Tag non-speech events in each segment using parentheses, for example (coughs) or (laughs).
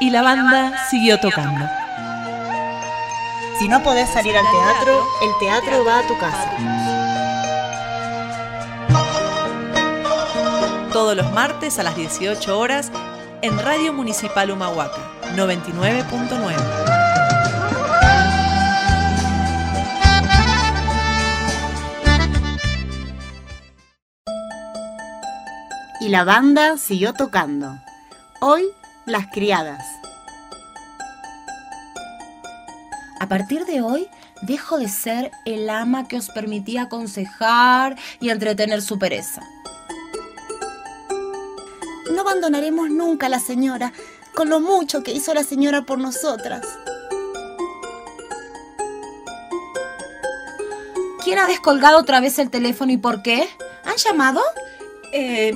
Y la banda siguió tocando. Si no podés salir al teatro, el teatro va a tu casa. Todos los martes a las 18 horas en Radio Municipal Humahuaca 99.9. Y la banda siguió tocando. Hoy, las criadas. A partir de hoy, dejo de ser el ama que os permitía aconsejar y entretener su pereza. No abandonaremos nunca a la señora, con lo mucho que hizo la señora por nosotras. ¿Quién ha descolgado otra vez el teléfono y por qué? ¿Han llamado? Eh,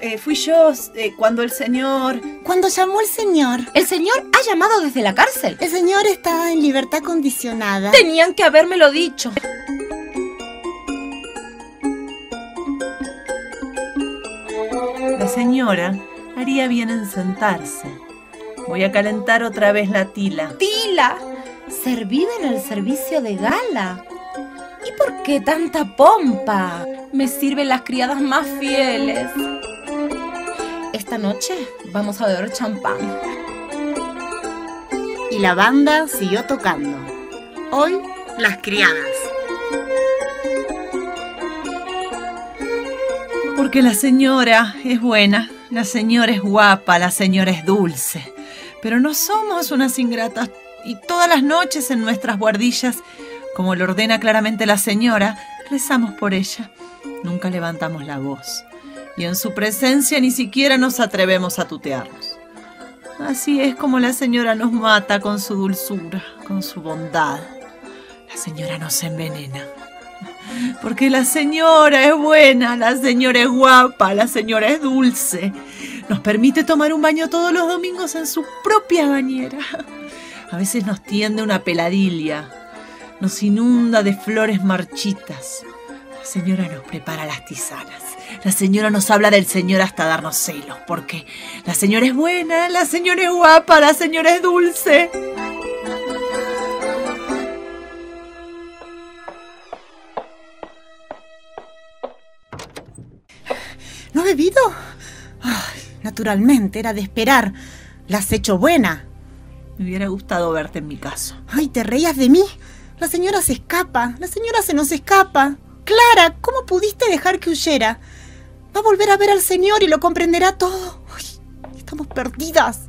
eh, fui yo eh, cuando el señor... Cuando llamó el señor, El señor ha llamado desde la cárcel. el señor está en libertad condicionada. Tenían que habérmelo dicho. La señora haría bien en sentarse. Voy a calentar otra vez la tila. Tila, servida en el servicio de gala. ¿Y por qué tanta pompa? Me sirven las criadas más fieles. Esta noche vamos a beber champán. Y la banda siguió tocando. Hoy, las criadas. Porque la señora es buena, la señora es guapa, la señora es dulce. Pero no somos unas ingratas y todas las noches en nuestras guardillas, como lo ordena claramente la señora, rezamos por ella. Nunca levantamos la voz. Y en su presencia ni siquiera nos atrevemos a tutearnos. Así es como la señora nos mata con su dulzura, con su bondad. La señora nos envenena. Porque la señora es buena, la señora es guapa, la señora es dulce. Nos permite tomar un baño todos los domingos en su propia bañera. A veces nos tiende una peladilla, nos inunda de flores marchitas. La señora nos prepara las tisanas. La señora nos habla del señor hasta darnos celos, porque la señora es buena, la señora es guapa, la señora es dulce. ¿No ha bebido? Ay, naturalmente, era de esperar. La has hecho buena. Me hubiera gustado verte en mi caso. Ay, ¿te reías de mí? La señora se escapa. La señora se nos escapa. Clara, ¿cómo pudiste dejar que huyera? Va a volver a ver al señor y lo comprenderá todo. Estamos perdidas.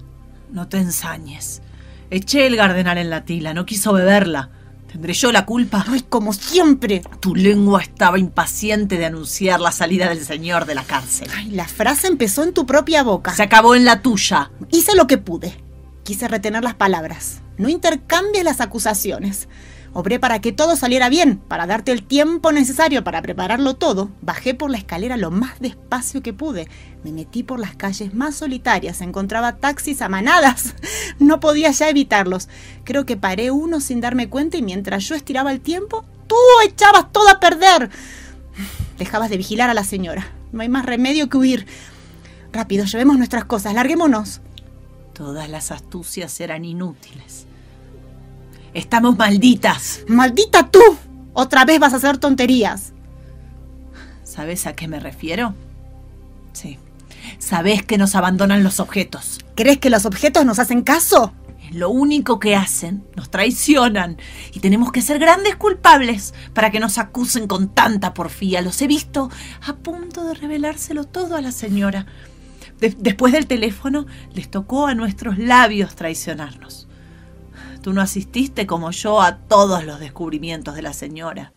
No te ensañes. Eché el gardenal en la tila, no quiso beberla. ¿Tendré yo la culpa? Ay, como siempre. Tu lengua estaba impaciente de anunciar la salida del señor de la cárcel. Ay, la frase empezó en tu propia boca. Se acabó en la tuya. Hice lo que pude. Quise retener las palabras. No intercambies las acusaciones. Obré para que todo saliera bien, para darte el tiempo necesario para prepararlo todo. Bajé por la escalera lo más despacio que pude. Me metí por las calles más solitarias. Encontraba taxis a manadas. (laughs) No podía ya evitarlos. Creo que paré uno sin darme cuenta y mientras yo estiraba el tiempo, tú echabas todo a perder. (sighs) Dejabas de vigilar a la señora. No hay más remedio que huir. Rápido, llevemos nuestras cosas. Larguémonos. Todas las astucias eran inútiles. Estamos malditas. ¡Maldita tú! Otra vez vas a hacer tonterías. ¿Sabes a qué me refiero? Sí. Sabes que nos abandonan los objetos. ¿Crees que los objetos nos hacen caso? Lo único que hacen. Nos traicionan. Y tenemos que ser grandes culpables para que nos acusen con tanta porfía. Los he visto a punto de revelárselo todo a la señora. De- después del teléfono, les tocó a nuestros labios traicionarnos. Tú no asististe como yo a todos los descubrimientos de la señora,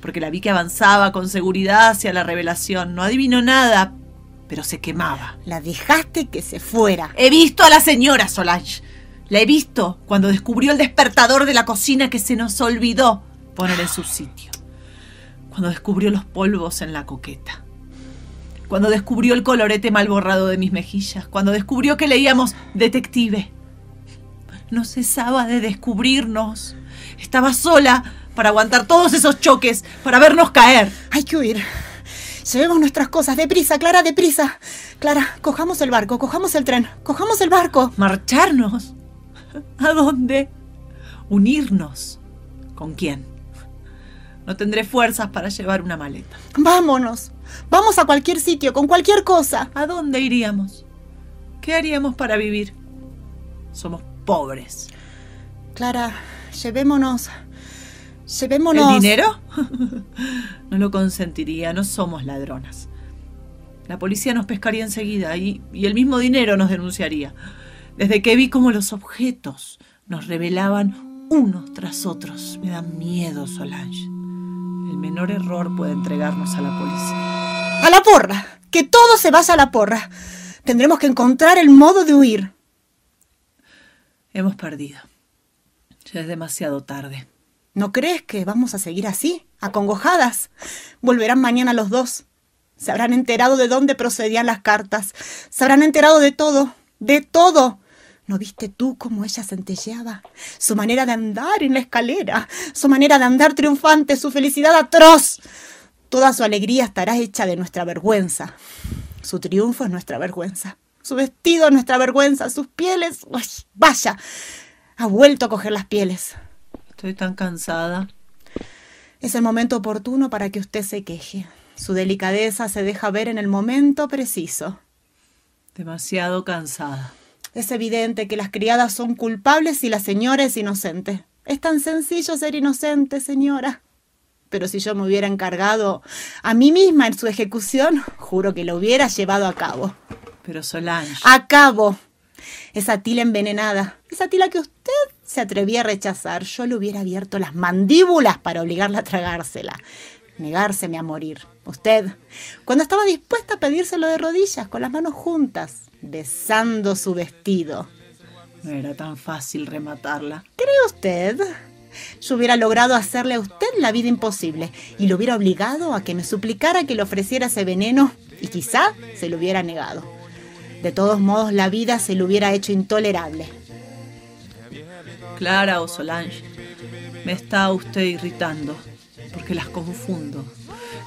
porque la vi que avanzaba con seguridad hacia la revelación. No adivinó nada, pero se quemaba. La dejaste que se fuera. He visto a la señora Solange. La he visto cuando descubrió el despertador de la cocina que se nos olvidó poner en su sitio. Cuando descubrió los polvos en la coqueta. Cuando descubrió el colorete mal borrado de mis mejillas. Cuando descubrió que leíamos Detective. No cesaba de descubrirnos. Estaba sola para aguantar todos esos choques, para vernos caer. Hay que huir. Llevemos nuestras cosas, deprisa, Clara, deprisa. Clara, cojamos el barco, cojamos el tren, cojamos el barco. ¿Marcharnos? ¿A dónde? ¿Unirnos? ¿Con quién? No tendré fuerzas para llevar una maleta. Vámonos. Vamos a cualquier sitio, con cualquier cosa. ¿A dónde iríamos? ¿Qué haríamos para vivir? Somos pobres. Clara, llevémonos. Llevémonos. ¿El dinero? (laughs) no lo consentiría, no somos ladronas. La policía nos pescaría enseguida y, y el mismo dinero nos denunciaría. Desde que vi cómo los objetos nos revelaban unos tras otros, me da miedo, Solange. El menor error puede entregarnos a la policía. ¡A la porra! ¡Que todo se vaya a la porra! Tendremos que encontrar el modo de huir. Hemos perdido. Ya es demasiado tarde. ¿No crees que vamos a seguir así, acongojadas? Volverán mañana los dos. Se habrán enterado de dónde procedían las cartas. Se habrán enterado de todo, de todo. ¿No viste tú cómo ella centelleaba? Su manera de andar en la escalera, su manera de andar triunfante, su felicidad atroz. Toda su alegría estará hecha de nuestra vergüenza. Su triunfo es nuestra vergüenza. Su vestido es nuestra vergüenza. Sus pieles. ¡Uy, vaya! Ha vuelto a coger las pieles. Estoy tan cansada. Es el momento oportuno para que usted se queje. Su delicadeza se deja ver en el momento preciso. Demasiado cansada. Es evidente que las criadas son culpables y la señora es inocente. Es tan sencillo ser inocente, señora. Pero si yo me hubiera encargado a mí misma en su ejecución, juro que lo hubiera llevado a cabo. Pero Solange. A cabo. Esa tila envenenada, esa tila que usted se atrevía a rechazar, yo le hubiera abierto las mandíbulas para obligarla a tragársela, negárseme a morir. Usted, cuando estaba dispuesta a pedírselo de rodillas, con las manos juntas, besando su vestido. No era tan fácil rematarla. ¿Cree usted? Yo hubiera logrado hacerle a usted la vida imposible y lo hubiera obligado a que me suplicara que le ofreciera ese veneno y quizá se lo hubiera negado. De todos modos, la vida se le hubiera hecho intolerable. Clara o Solange, me está usted irritando, porque las confundo.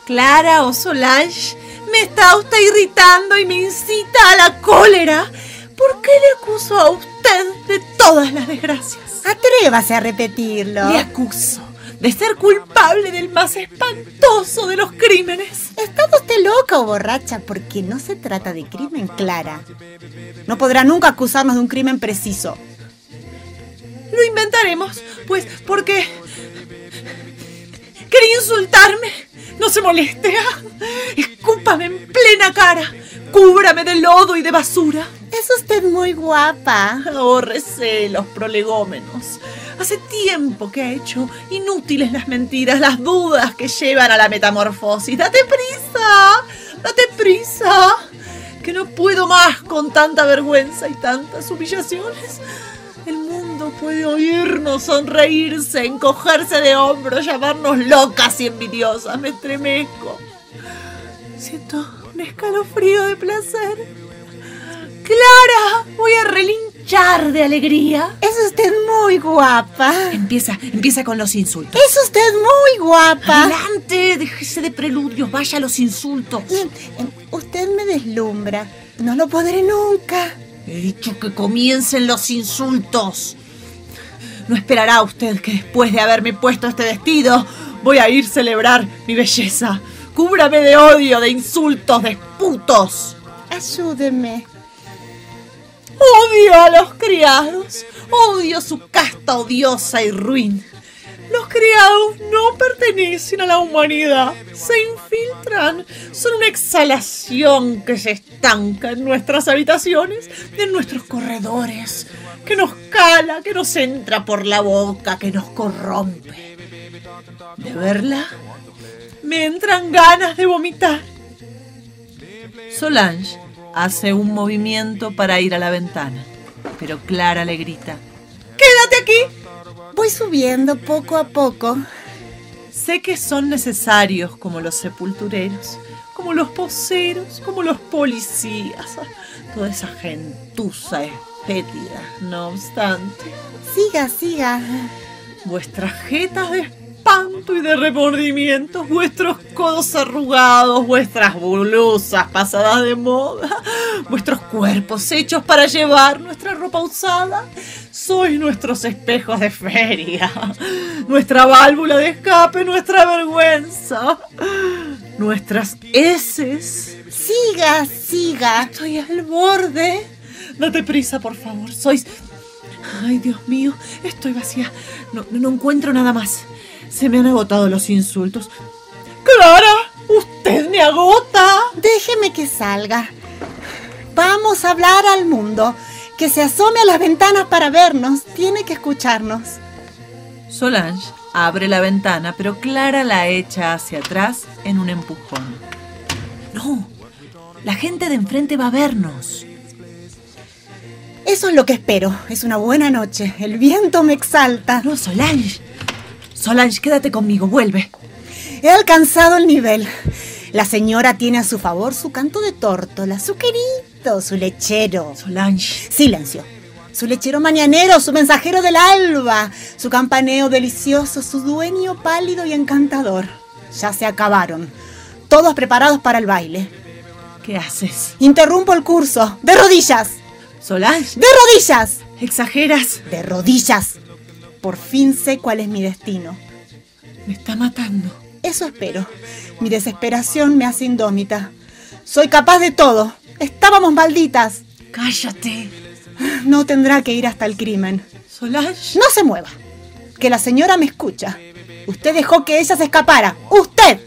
Clara o Solange, me está usted irritando y me incita a la cólera. ¿Por qué le acuso a usted de todas las desgracias? Atrévase a repetirlo. Le acuso de ser culpable del más espantoso de los crímenes. ¿Está usted loca o borracha? Porque no se trata de crimen, Clara. No podrá nunca acusarnos de un crimen preciso. Lo inventaremos, pues, porque... Quería insultarme. No se moleste. ¿ah? Escúpame en plena cara. Cúbrame de lodo y de basura. Es usted muy guapa. Ahórrese los prolegómenos. Hace tiempo que ha hecho inútiles las mentiras, las dudas que llevan a la metamorfosis. ¡Date prisa! ¡Date prisa! Que no puedo más con tanta vergüenza y tantas humillaciones. El mundo puede oírnos, sonreírse, encogerse de hombros, llamarnos locas y envidiosas. Me estremezco. Siento un escalofrío de placer. Clara, voy a relinchar de alegría. Es usted muy guapa. Empieza, empieza con los insultos. Es usted muy guapa. Adelante, déjese de preludios, vaya a los insultos. Usted me deslumbra. No lo podré nunca. He dicho que comiencen los insultos. No esperará usted que después de haberme puesto este vestido voy a ir a celebrar mi belleza. Cúbrame de odio, de insultos, de putos. Ayúdeme. Odio a los criados. Odio su casta odiosa y ruin. Los criados no pertenecen a la humanidad. Se infiltran. Son una exhalación que se estanca en nuestras habitaciones, en nuestros corredores, que nos cala, que nos entra por la boca, que nos corrompe. De verla, me entran ganas de vomitar. Solange hace un movimiento para ir a la ventana, pero Clara le grita: ¡Quédate aquí! Voy subiendo poco a poco. Sé que son necesarios como los sepultureros, como los poseros, como los policías, toda esa gentuza espétida. No obstante, Siga, siga. vuestras jetas de espanto y de remordimientos, vuestros codos arrugados, vuestras blusas pasadas de moda, vuestros cuerpos hechos para llevar nuestra ropa usada, sois nuestros espejos de feria, nuestra válvula de escape, nuestra vergüenza, nuestras heces. Siga, siga. Estoy al borde. Date prisa, por favor. Sois Ay, Dios mío, estoy vacía. No, no encuentro nada más. Se me han agotado los insultos. Clara, usted me agota. Déjeme que salga. Vamos a hablar al mundo. Que se asome a las ventanas para vernos. Tiene que escucharnos. Solange abre la ventana, pero Clara la echa hacia atrás en un empujón. No, la gente de enfrente va a vernos. Eso es lo que espero. Es una buena noche. El viento me exalta. No, Solange. Solange, quédate conmigo. Vuelve. He alcanzado el nivel. La señora tiene a su favor su canto de tórtola, su querido, su lechero. Solange. Silencio. Su lechero mañanero, su mensajero del alba, su campaneo delicioso, su dueño pálido y encantador. Ya se acabaron. Todos preparados para el baile. ¿Qué haces? Interrumpo el curso. De rodillas. Solange. ¡De rodillas! Exageras. De rodillas. Por fin sé cuál es mi destino. Me está matando. Eso espero. Mi desesperación me hace indómita. Soy capaz de todo. Estábamos malditas. Cállate. No tendrá que ir hasta el crimen. Solange. No se mueva. Que la señora me escucha. Usted dejó que ella se escapara. ¡Usted!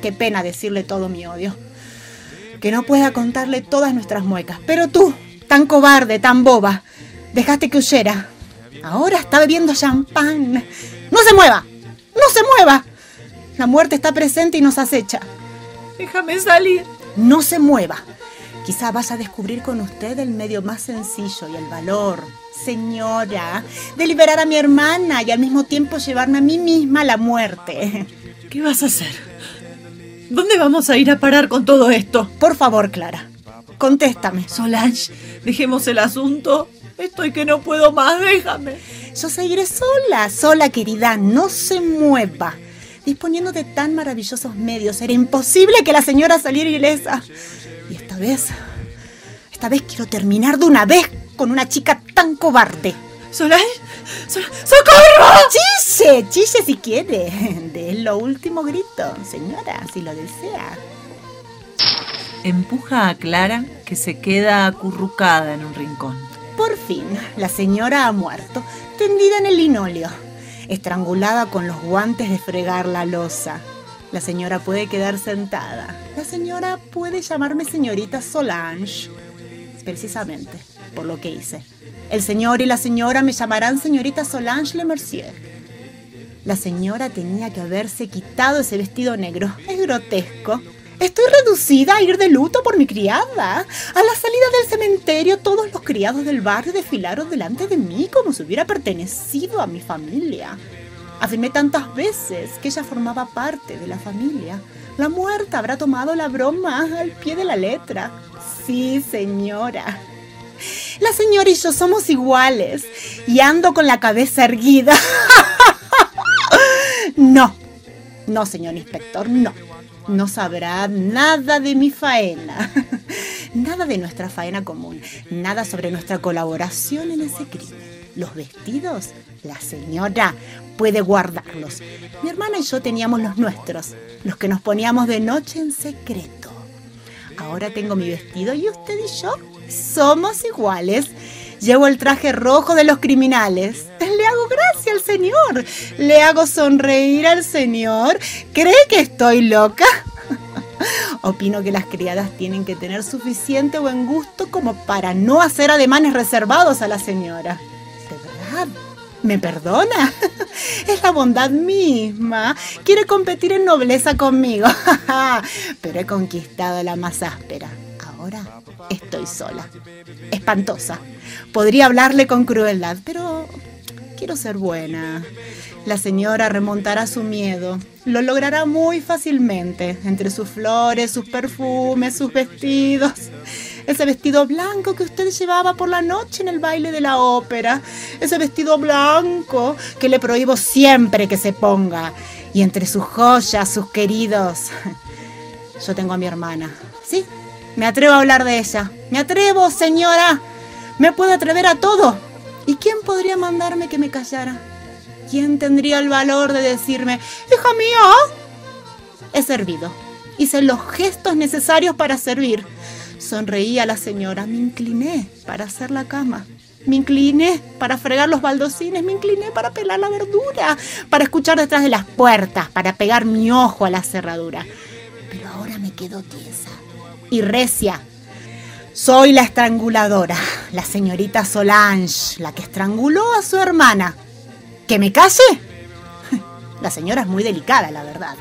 Qué pena decirle todo mi odio. Que no pueda contarle todas nuestras muecas. Pero tú, tan cobarde, tan boba. Dejaste que huyera. Ahora está bebiendo champán. ¡No se mueva! ¡No se mueva! La muerte está presente y nos acecha. Déjame salir. No se mueva. Quizá vaya a descubrir con usted el medio más sencillo y el valor, señora, de liberar a mi hermana y al mismo tiempo llevarme a mí misma a la muerte. ¿Qué vas a hacer? ¿Dónde vamos a ir a parar con todo esto? Por favor, Clara, Contéstame. Solange, dejemos el asunto. Estoy que no puedo más, déjame. Yo seguiré sola, sola, querida. No se mueva. Disponiendo de tan maravillosos medios, era imposible que la señora saliera ilesa. Y esta vez, esta vez quiero terminar de una vez con una chica tan cobarde. Solange, ¡socorro! Chille, chille si quiere. De lo último grito, señora, si lo desea empuja a Clara, que se queda acurrucada en un rincón. Por fin, la señora ha muerto, tendida en el linóleo, estrangulada con los guantes de fregar la losa. La señora puede quedar sentada. La señora puede llamarme señorita Solange. Precisamente, por lo que hice. El señor y la señora me llamarán señorita Solange Le Mercier. La señora tenía que haberse quitado ese vestido negro. Es grotesco. Estoy reducida a ir de luto por mi criada. A la salida del cementerio, todos los criados del barrio desfilaron delante de mí como si hubiera pertenecido a mi familia. Afirmé tantas veces que ella formaba parte de la familia. La muerta habrá tomado la broma al pie de la letra. Sí, señora. La señora y yo somos iguales y ando con la cabeza erguida. (laughs) no, no, señor inspector, no no sabrá nada de mi faena, (laughs) nada de nuestra faena común, nada sobre nuestra colaboración en ese crimen. Los vestidos, la señora puede guardarlos. Mi hermana y yo teníamos los nuestros, los que nos poníamos de noche en secreto. Ahora tengo mi vestido y usted y yo somos iguales. Llevo el traje rojo de los criminales. Le hago gracia al Señor. Le hago sonreír al Señor. ¿Cree que estoy loca? (laughs) Opino que las criadas tienen que tener suficiente buen gusto como para no hacer ademanes reservados a la señora. ¿De verdad? ¿Me perdona? (laughs) Es la bondad misma. Quiere competir en nobleza conmigo. (laughs) Pero he conquistado la más áspera. Ahora estoy sola. Espantosa. Podría hablarle con crueldad, pero quiero ser buena. La señora remontará su miedo. Lo logrará muy fácilmente, entre sus flores, sus perfumes, sus vestidos. Ese vestido blanco que usted llevaba por la noche en el baile de la ópera. Ese vestido blanco que le prohíbo siempre que se ponga. Y entre sus joyas, sus queridos. Yo tengo a mi hermana. Sí, me atrevo a hablar de ella. Me atrevo, señora. Me puedo atrever a todo. ¿Y quién podría mandarme que me callara? ¿Quién tendría el valor de decirme, hija mía? He servido. Hice los gestos necesarios para servir. Sonreí a la señora, me incliné para hacer la cama. Me incliné para fregar los baldocines, me incliné para pelar la verdura, para escuchar detrás de las puertas, para pegar mi ojo a la cerradura. Pero ahora me quedo tiesa recia. Soy la estranguladora, la señorita Solange, la que estranguló a su hermana. ¿Que me case? (laughs) La señora es muy delicada, la verdad.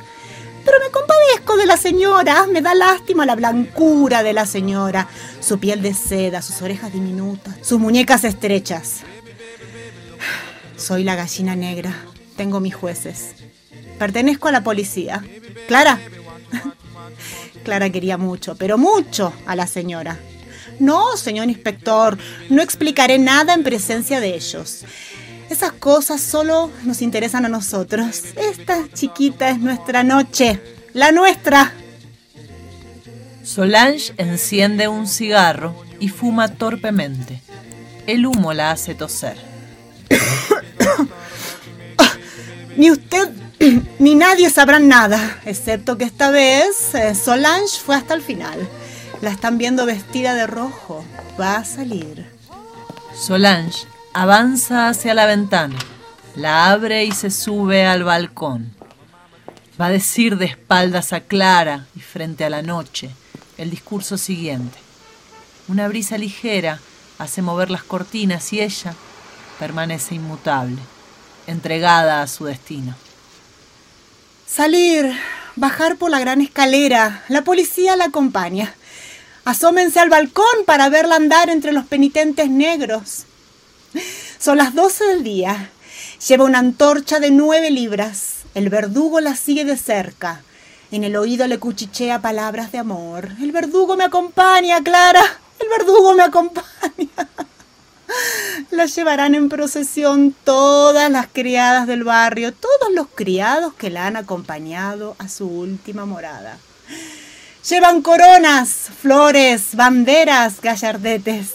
Pero me compadezco de la señora, me da lástima la blancura de la señora, su piel de seda, sus orejas diminutas, sus muñecas estrechas. Soy la gallina negra, tengo mis jueces. Pertenezco a la policía. Clara. (laughs) Clara quería mucho, pero mucho a la señora. No, señor inspector, no explicaré nada en presencia de ellos. Esas cosas solo nos interesan a nosotros. Esta chiquita es nuestra noche, la nuestra. Solange enciende un cigarro y fuma torpemente. El humo la hace toser. (coughs) ni usted ni nadie sabrán nada, excepto que esta vez eh, Solange fue hasta el final. La están viendo vestida de rojo. Va a salir. Solange Avanza hacia la ventana, la abre y se sube al balcón. Va a decir de espaldas a Clara y frente a la noche el discurso siguiente. Una brisa ligera hace mover las cortinas y ella permanece inmutable, entregada a su destino. Salir, bajar por la gran escalera, la policía la acompaña. Asómense al balcón para verla andar entre los penitentes negros. Son las 12 del día. Lleva una antorcha de nueve libras. El verdugo la sigue de cerca. En el oído le cuchichea palabras de amor. El verdugo me acompaña, Clara. El verdugo me acompaña. La llevarán en procesión todas las criadas del barrio, todos los criados que la han acompañado a su última morada. Llevan coronas, flores, banderas, gallardetes.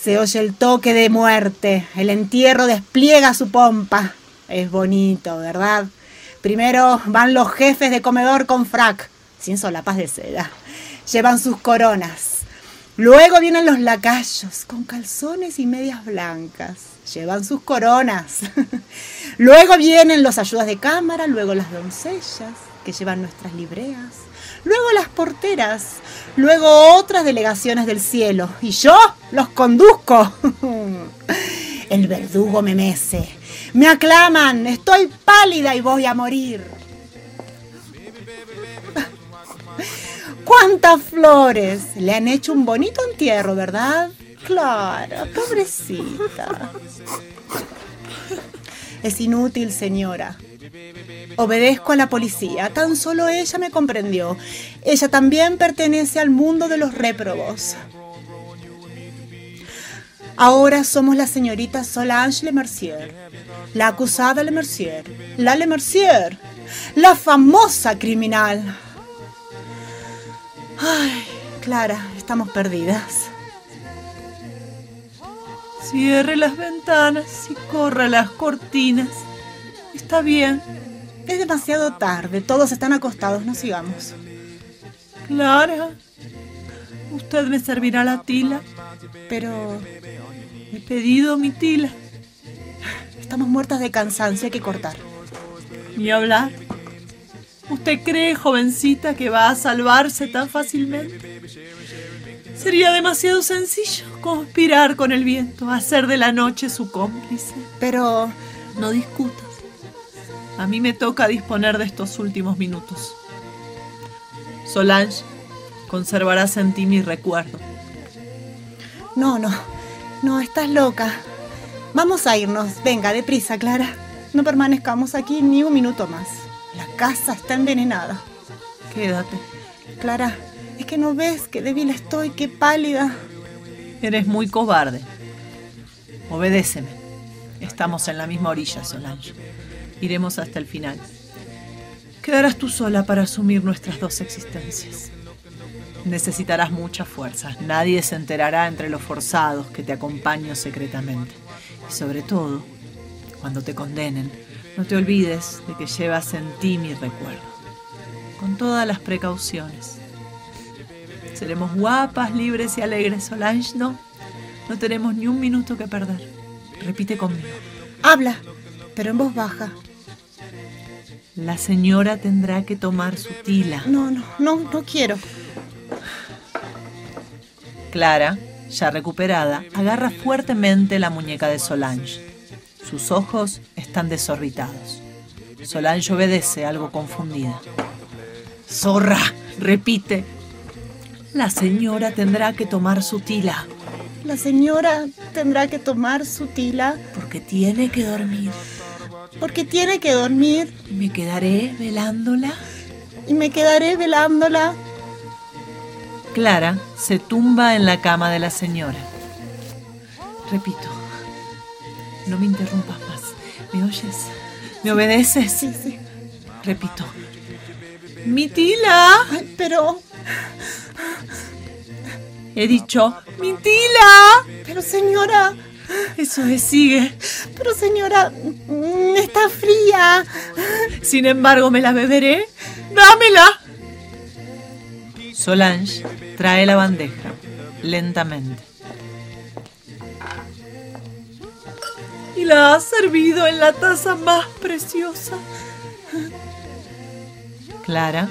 Se oye el toque de muerte, el entierro despliega su pompa. Es bonito, ¿verdad? Primero van los jefes de comedor con frac, sin solapas de seda. Llevan sus coronas. Luego vienen los lacayos con calzones y medias blancas. Llevan sus coronas. (laughs) luego vienen los ayudas de cámara, luego las doncellas que llevan nuestras libreas luego las porteras, luego otras delegaciones del cielo, y yo los conduzco. (laughs) El verdugo me mece, me aclaman, estoy pálida y voy a morir. ¿Cuántas flores? Le han hecho un bonito entierro, ¿verdad? Clara, pobrecita. Es inútil, señora. Obedezco a la policía, tan solo ella me comprendió. Ella también pertenece al mundo de los réprobos. Ahora somos la señorita Solange Le Mercier, la acusada Le Mercier, la Le Mercier, la famosa criminal. Ay, Clara, estamos perdidas. Cierre las ventanas y corra las cortinas. Está bien. Es demasiado tarde, todos están acostados, no sigamos. Clara, usted me servirá la tila. Pero... He pedido mi tila. Estamos muertas de cansancio, hay que cortar. Ni hablar. ¿Usted cree, jovencita, que va a salvarse tan fácilmente? Sería demasiado sencillo conspirar con el viento, hacer de la noche su cómplice. Pero... No discuta. A mí me toca disponer de estos últimos minutos. Solange, conservarás en ti mi recuerdo. No, no, no, estás loca. Vamos a irnos. Venga, deprisa, Clara. No permanezcamos aquí ni un minuto más. Casa está envenenada. Quédate. Clara, Es que no ves qué débil estoy, qué pálida. Eres muy cobarde. Obedéceme. Estamos en la misma orilla, Solange. Iremos hasta el final. Quedarás tú sola para asumir nuestras dos existencias. Necesitarás mucha fuerza. Nadie se enterará entre los forzados que te acompaño secretamente. Y sobre todo, cuando te condenen, no te olvides de que llevas en ti mi recuerdo. Con todas las precauciones. Seremos guapas, libres y alegres, Solange, ¿no? No tenemos ni un minuto que perder. Repite conmigo. Habla, pero en voz baja. La señora tendrá que tomar su tila. No, no, no, no quiero. Clara, ya recuperada, agarra fuertemente la muñeca de Solange. Sus ojos están desorbitados. Solange obedece, algo confundida. Zorra, repite. La señora tendrá que tomar su tila. La señora tendrá que tomar su tila. Porque tiene que dormir. Porque tiene que dormir. Y me quedaré velándola. Y me quedaré velándola. Clara se tumba en la cama de la señora. Repito, no me interrumpas más. ¿Me oyes? ¿Me obedeces? Sí, sí. Repito. Mi tila. Ay, pero... He dicho, mi tila. Pero señora... Eso es, sigue. Pero señora, mm, está fría. Sin embargo, me la beberé. Dámela. Solange trae la bandeja lentamente. Y la ha servido en la taza más preciosa. Clara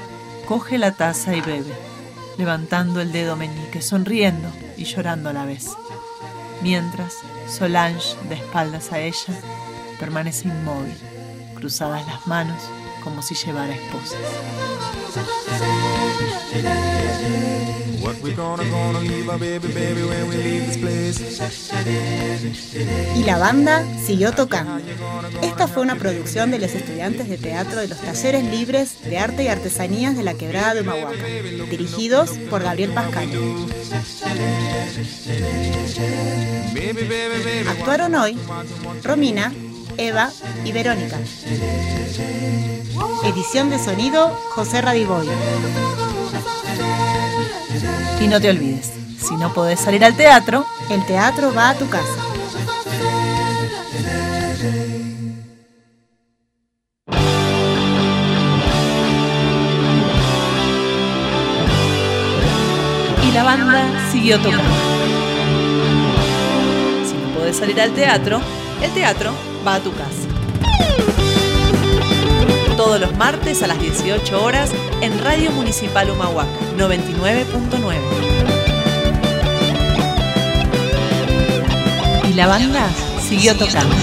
coge la taza y bebe, levantando el dedo meñique, sonriendo y llorando a la vez. Mientras Solange, de espaldas a ella, permanece inmóvil, cruzadas las manos como si llevara esposas. Y la banda siguió tocando. Esta fue una producción de los estudiantes de teatro de los talleres libres de arte y artesanías de la quebrada de Humahuaca, dirigidos por Gabriel Pascal. Actuaron hoy Romina, Eva y Verónica. Edición de sonido José Radiboy. Y no te olvides, si no podés salir al teatro, El teatro va a tu casa. Y la banda siguió tocando. Si no podés salir al teatro, el teatro va a tu casa. Todos los martes a las 18 horas en Radio Municipal Humahuaca 99.9. Y la banda siguió tocando.